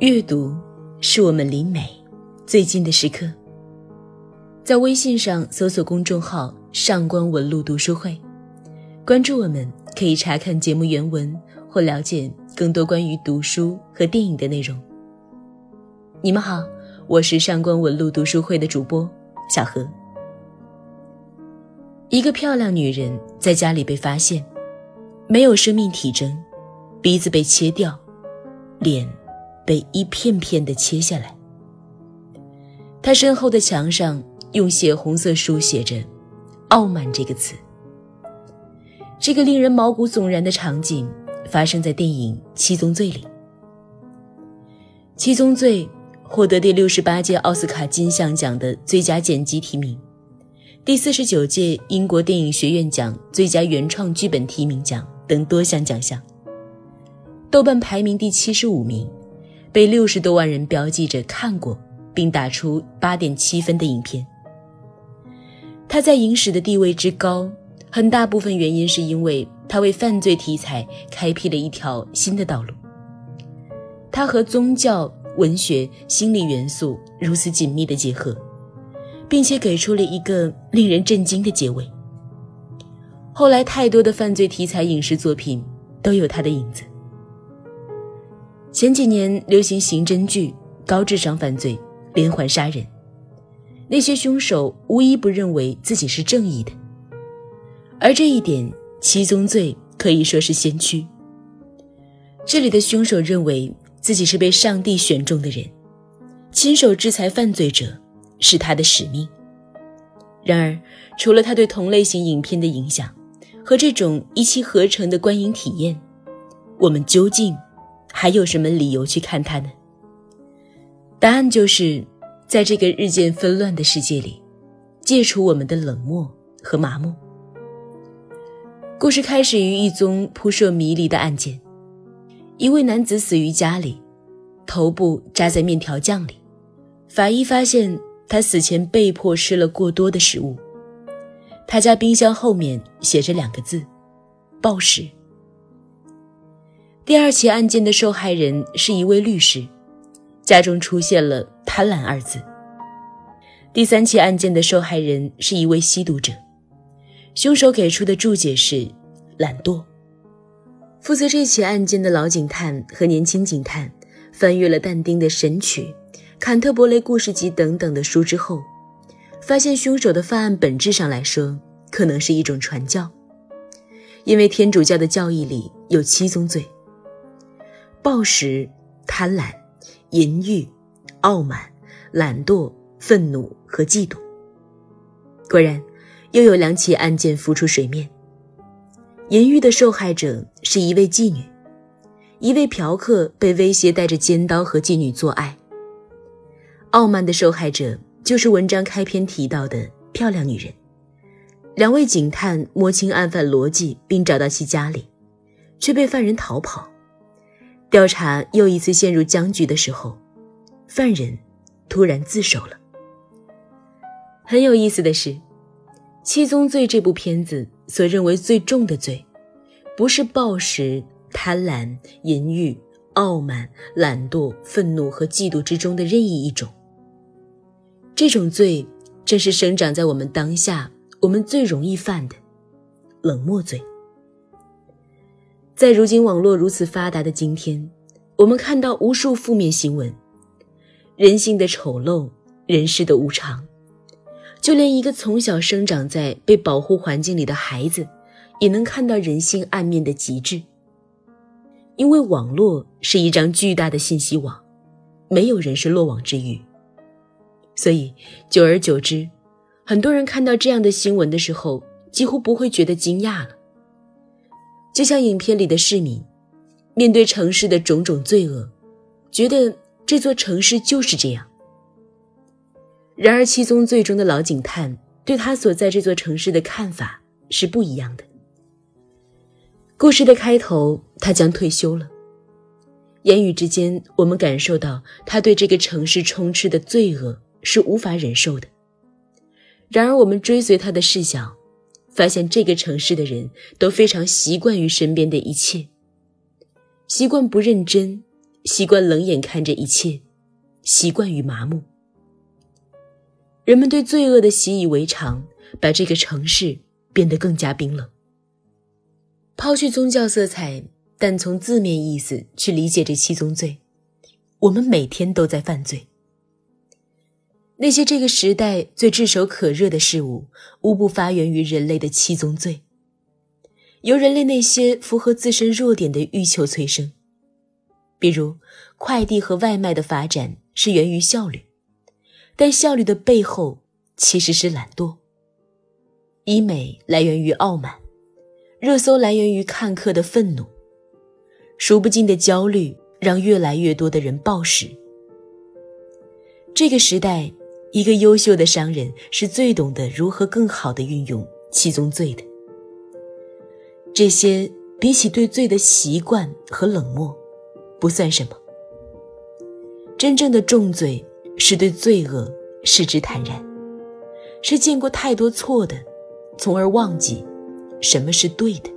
阅读是我们离美最近的时刻。在微信上搜索公众号“上官文露读书会”，关注我们，可以查看节目原文或了解更多关于读书和电影的内容。你们好，我是上官文露读书会的主播小何。一个漂亮女人在家里被发现，没有生命体征，鼻子被切掉，脸。被一片片的切下来。他身后的墙上用血红色书写着“傲慢”这个词。这个令人毛骨悚然的场景发生在电影《七宗罪》里。《七宗罪》获得第六十八届奥斯卡金像奖的最佳剪辑提名，第四十九届英国电影学院奖最佳原创剧本提名奖等多项奖项。豆瓣排名第七十五名。被六十多万人标记着看过，并打出八点七分的影片。他在影史的地位之高，很大部分原因是因为他为犯罪题材开辟了一条新的道路。他和宗教、文学、心理元素如此紧密的结合，并且给出了一个令人震惊的结尾。后来，太多的犯罪题材影视作品都有他的影子。前几年流行刑侦剧，高智商犯罪、连环杀人，那些凶手无一不认为自己是正义的，而这一点，七宗罪可以说是先驱。这里的凶手认为自己是被上帝选中的人，亲手制裁犯罪者是他的使命。然而，除了他对同类型影片的影响和这种一气呵成的观影体验，我们究竟？还有什么理由去看他呢？答案就是，在这个日渐纷乱的世界里，戒除我们的冷漠和麻木。故事开始于一宗扑朔迷离的案件：一位男子死于家里，头部扎在面条酱里。法医发现他死前被迫吃了过多的食物。他家冰箱后面写着两个字：暴食。第二起案件的受害人是一位律师，家中出现了“贪婪”二字。第三起案件的受害人是一位吸毒者，凶手给出的注解是“懒惰”。负责这起案件的老警探和年轻警探翻阅了但丁的《神曲》《坎特伯雷故事集》等等的书之后，发现凶手的犯案本质上来说可能是一种传教，因为天主教的教义里有七宗罪。暴食、贪婪、淫欲、傲慢、懒惰、愤怒和嫉妒。果然，又有两起案件浮出水面。淫欲的受害者是一位妓女，一位嫖客被威胁带着尖刀和妓女做爱。傲慢的受害者就是文章开篇提到的漂亮女人。两位警探摸清案犯逻辑，并找到其家里，却被犯人逃跑。调查又一次陷入僵局的时候，犯人突然自首了。很有意思的是，《七宗罪》这部片子所认为最重的罪，不是暴食、贪婪、淫欲、傲慢、懒惰、愤怒和嫉妒之中的任意一种。这种罪正是生长在我们当下，我们最容易犯的冷漠罪。在如今网络如此发达的今天，我们看到无数负面新闻，人性的丑陋，人世的无常，就连一个从小生长在被保护环境里的孩子，也能看到人性暗面的极致。因为网络是一张巨大的信息网，没有人是落网之鱼，所以久而久之，很多人看到这样的新闻的时候，几乎不会觉得惊讶了。就像影片里的市民，面对城市的种种罪恶，觉得这座城市就是这样。然而，七宗罪中的老警探对他所在这座城市的看法是不一样的。故事的开头，他将退休了。言语之间，我们感受到他对这个城市充斥的罪恶是无法忍受的。然而，我们追随他的视角。发现这个城市的人都非常习惯于身边的一切，习惯不认真，习惯冷眼看着一切，习惯于麻木。人们对罪恶的习以为常，把这个城市变得更加冰冷。抛去宗教色彩，但从字面意思去理解这七宗罪，我们每天都在犯罪。那些这个时代最炙手可热的事物，无不发源于人类的七宗罪，由人类那些符合自身弱点的欲求催生。比如，快递和外卖的发展是源于效率。但效率的背后其实是懒惰。医美来源于傲慢，热搜来源于看客的愤怒，数不尽的焦虑让越来越多的人暴食。这个时代，一个优秀的商人是最懂得如何更好的运用七宗罪的。这些比起对罪的习惯和冷漠，不算什么。真正的重罪。是对罪恶视之坦然，是见过太多错的，从而忘记什么是对的，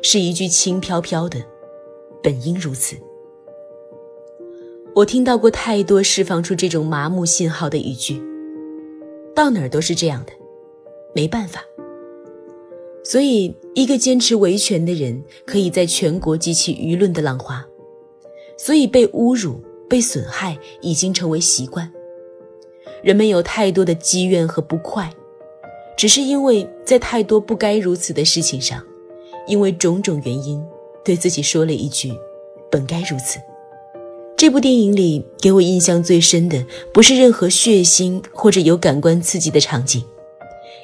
是一句轻飘飘的“本应如此”。我听到过太多释放出这种麻木信号的语句，到哪儿都是这样的，没办法。所以，一个坚持维权的人可以在全国激起舆论的浪花，所以被侮辱。被损害已经成为习惯，人们有太多的积怨和不快，只是因为在太多不该如此的事情上，因为种种原因，对自己说了一句“本该如此”。这部电影里给我印象最深的，不是任何血腥或者有感官刺激的场景，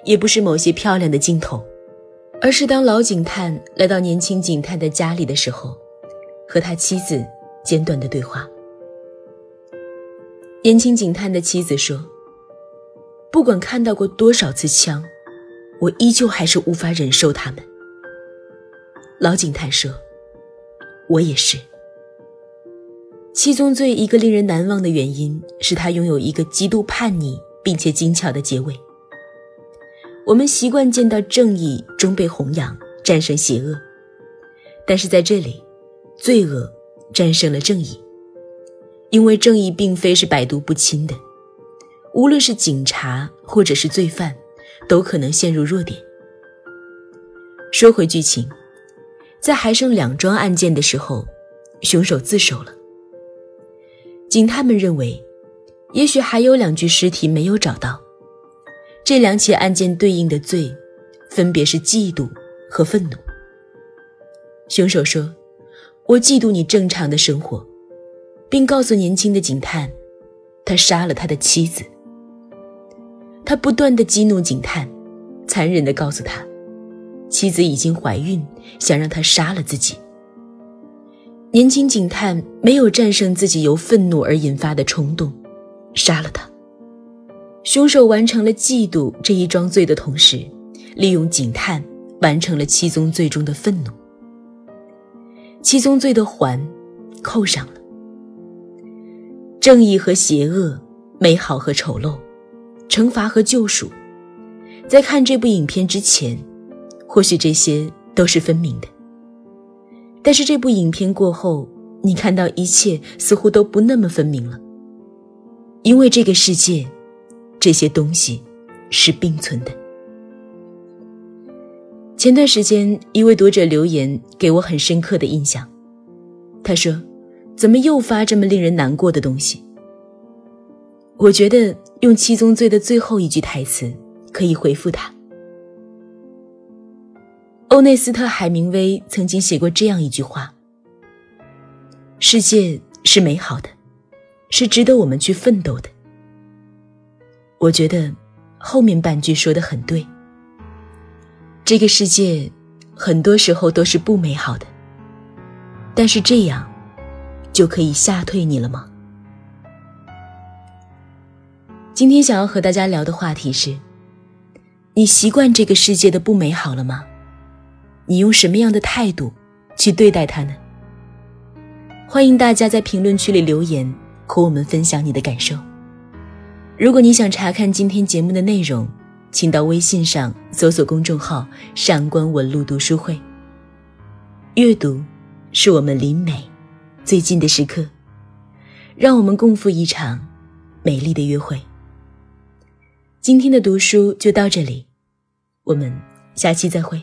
也不是某些漂亮的镜头，而是当老警探来到年轻警探的家里的时候，和他妻子简短的对话。年轻警探的妻子说：“不管看到过多少次枪，我依旧还是无法忍受他们。”老警探说：“我也是。”七宗罪一个令人难忘的原因是他拥有一个极度叛逆并且精巧的结尾。我们习惯见到正义终被弘扬，战胜邪恶，但是在这里，罪恶战胜了正义。因为正义并非是百毒不侵的，无论是警察或者是罪犯，都可能陷入弱点。说回剧情，在还剩两桩案件的时候，凶手自首了。警探们认为，也许还有两具尸体没有找到。这两起案件对应的罪，分别是嫉妒和愤怒。凶手说：“我嫉妒你正常的生活。”并告诉年轻的警探，他杀了他的妻子。他不断的激怒警探，残忍的告诉他，妻子已经怀孕，想让他杀了自己。年轻警探没有战胜自己由愤怒而引发的冲动，杀了他。凶手完成了嫉妒这一桩罪的同时，利用警探完成了七宗罪中的愤怒。七宗罪的环扣上了。正义和邪恶，美好和丑陋，惩罚和救赎，在看这部影片之前，或许这些都是分明的。但是这部影片过后，你看到一切似乎都不那么分明了，因为这个世界，这些东西是并存的。前段时间，一位读者留言给我很深刻的印象，他说。怎么又发这么令人难过的东西？我觉得用七宗罪的最后一句台词可以回复他。欧内斯特·海明威曾经写过这样一句话：“世界是美好的，是值得我们去奋斗的。”我觉得后面半句说的很对。这个世界很多时候都是不美好的，但是这样。就可以吓退你了吗？今天想要和大家聊的话题是：你习惯这个世界的不美好了吗？你用什么样的态度去对待它呢？欢迎大家在评论区里留言，和我们分享你的感受。如果你想查看今天节目的内容，请到微信上搜索公众号“上官文露读书会”。阅读是我们离美。最近的时刻，让我们共赴一场美丽的约会。今天的读书就到这里，我们下期再会。